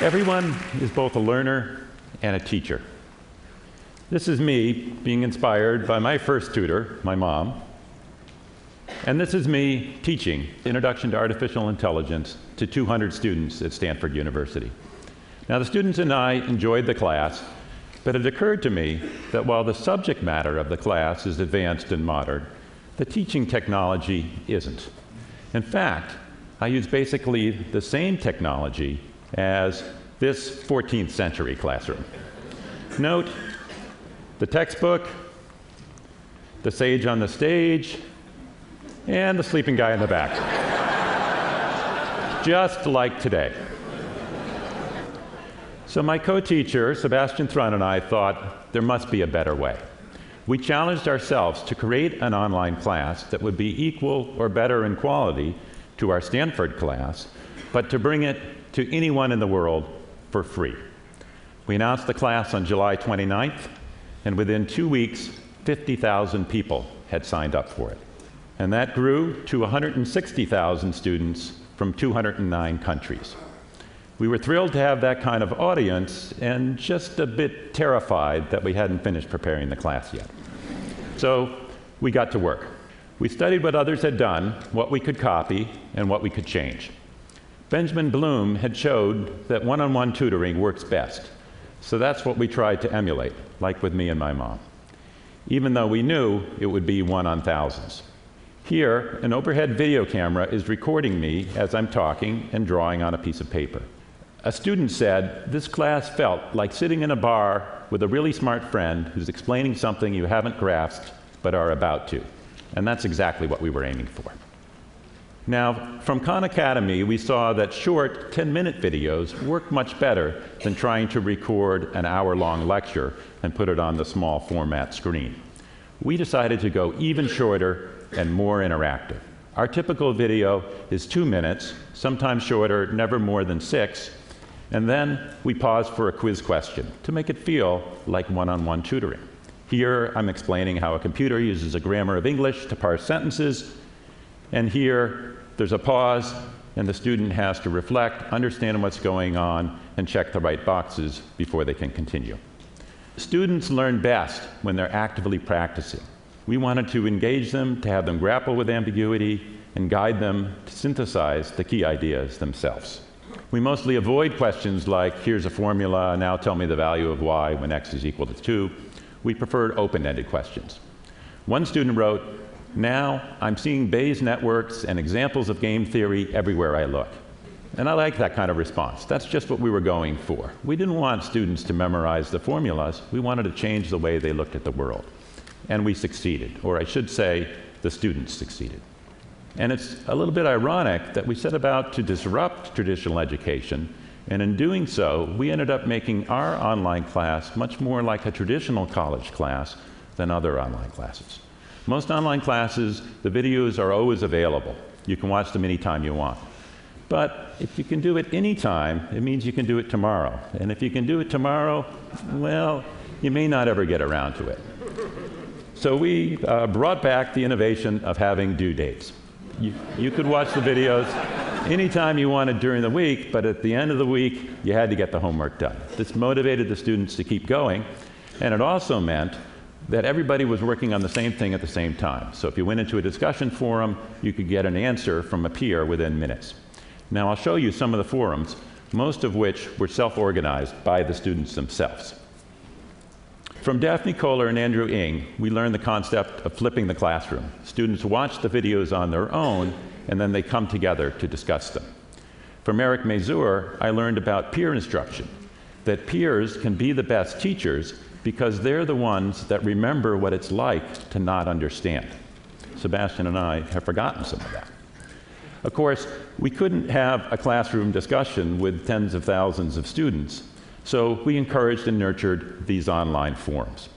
Everyone is both a learner and a teacher. This is me being inspired by my first tutor, my mom. And this is me teaching Introduction to Artificial Intelligence to 200 students at Stanford University. Now, the students and I enjoyed the class, but it occurred to me that while the subject matter of the class is advanced and modern, the teaching technology isn't. In fact, I use basically the same technology as this 14th century classroom. Note the textbook, the sage on the stage, and the sleeping guy in the back. Just like today. So, my co teacher, Sebastian Thrun, and I thought there must be a better way. We challenged ourselves to create an online class that would be equal or better in quality to our Stanford class, but to bring it to anyone in the world for free. We announced the class on July 29th, and within two weeks, 50,000 people had signed up for it. And that grew to 160,000 students from 209 countries. We were thrilled to have that kind of audience and just a bit terrified that we hadn't finished preparing the class yet. So we got to work. We studied what others had done, what we could copy, and what we could change. Benjamin Bloom had showed that one on one tutoring works best. So that's what we tried to emulate, like with me and my mom, even though we knew it would be one on thousands. Here, an overhead video camera is recording me as I'm talking and drawing on a piece of paper. A student said, This class felt like sitting in a bar with a really smart friend who's explaining something you haven't grasped but are about to. And that's exactly what we were aiming for. Now, from Khan Academy, we saw that short 10 minute videos work much better than trying to record an hour long lecture and put it on the small format screen. We decided to go even shorter and more interactive. Our typical video is two minutes, sometimes shorter, never more than six, and then we pause for a quiz question to make it feel like one on one tutoring. Here, I'm explaining how a computer uses a grammar of English to parse sentences, and here, there's a pause, and the student has to reflect, understand what's going on, and check the right boxes before they can continue. Students learn best when they're actively practicing. We wanted to engage them, to have them grapple with ambiguity, and guide them to synthesize the key ideas themselves. We mostly avoid questions like, here's a formula, now tell me the value of y when x is equal to 2. We preferred open ended questions. One student wrote, Now I'm seeing Bayes networks and examples of game theory everywhere I look. And I like that kind of response. That's just what we were going for. We didn't want students to memorize the formulas, we wanted to change the way they looked at the world. And we succeeded, or I should say, the students succeeded. And it's a little bit ironic that we set about to disrupt traditional education, and in doing so, we ended up making our online class much more like a traditional college class than other online classes. Most online classes, the videos are always available. You can watch them anytime you want. But if you can do it anytime, it means you can do it tomorrow. And if you can do it tomorrow, well, you may not ever get around to it. So we uh, brought back the innovation of having due dates. You, you could watch the videos anytime you wanted during the week, but at the end of the week, you had to get the homework done. This motivated the students to keep going, and it also meant that everybody was working on the same thing at the same time. So if you went into a discussion forum, you could get an answer from a peer within minutes. Now I'll show you some of the forums, most of which were self-organized by the students themselves. From Daphne Koller and Andrew Ng, we learned the concept of flipping the classroom. Students watch the videos on their own, and then they come together to discuss them. From Eric Mazur, I learned about peer instruction, that peers can be the best teachers because they're the ones that remember what it's like to not understand. Sebastian and I have forgotten some of that. Of course, we couldn't have a classroom discussion with tens of thousands of students, so we encouraged and nurtured these online forums.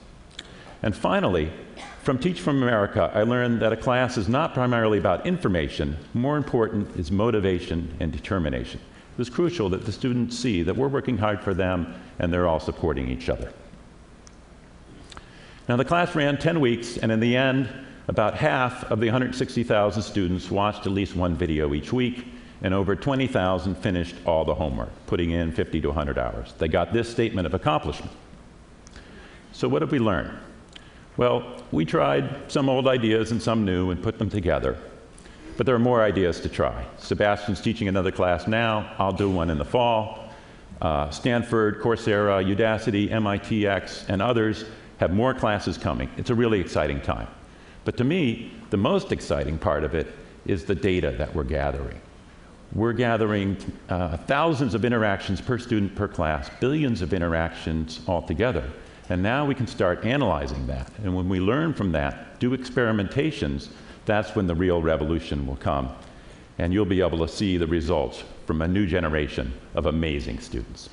And finally, from Teach for America, I learned that a class is not primarily about information. More important is motivation and determination. It was crucial that the students see that we're working hard for them and they're all supporting each other. Now, the class ran 10 weeks, and in the end, about half of the 160,000 students watched at least one video each week, and over 20,000 finished all the homework, putting in 50 to 100 hours. They got this statement of accomplishment. So, what did we learn? Well, we tried some old ideas and some new and put them together. But there are more ideas to try. Sebastian's teaching another class now. I'll do one in the fall. Uh, Stanford, Coursera, Udacity, MITx, and others have more classes coming. It's a really exciting time. But to me, the most exciting part of it is the data that we're gathering. We're gathering uh, thousands of interactions per student per class, billions of interactions altogether. And now we can start analyzing that. And when we learn from that, do experimentations, that's when the real revolution will come. And you'll be able to see the results from a new generation of amazing students.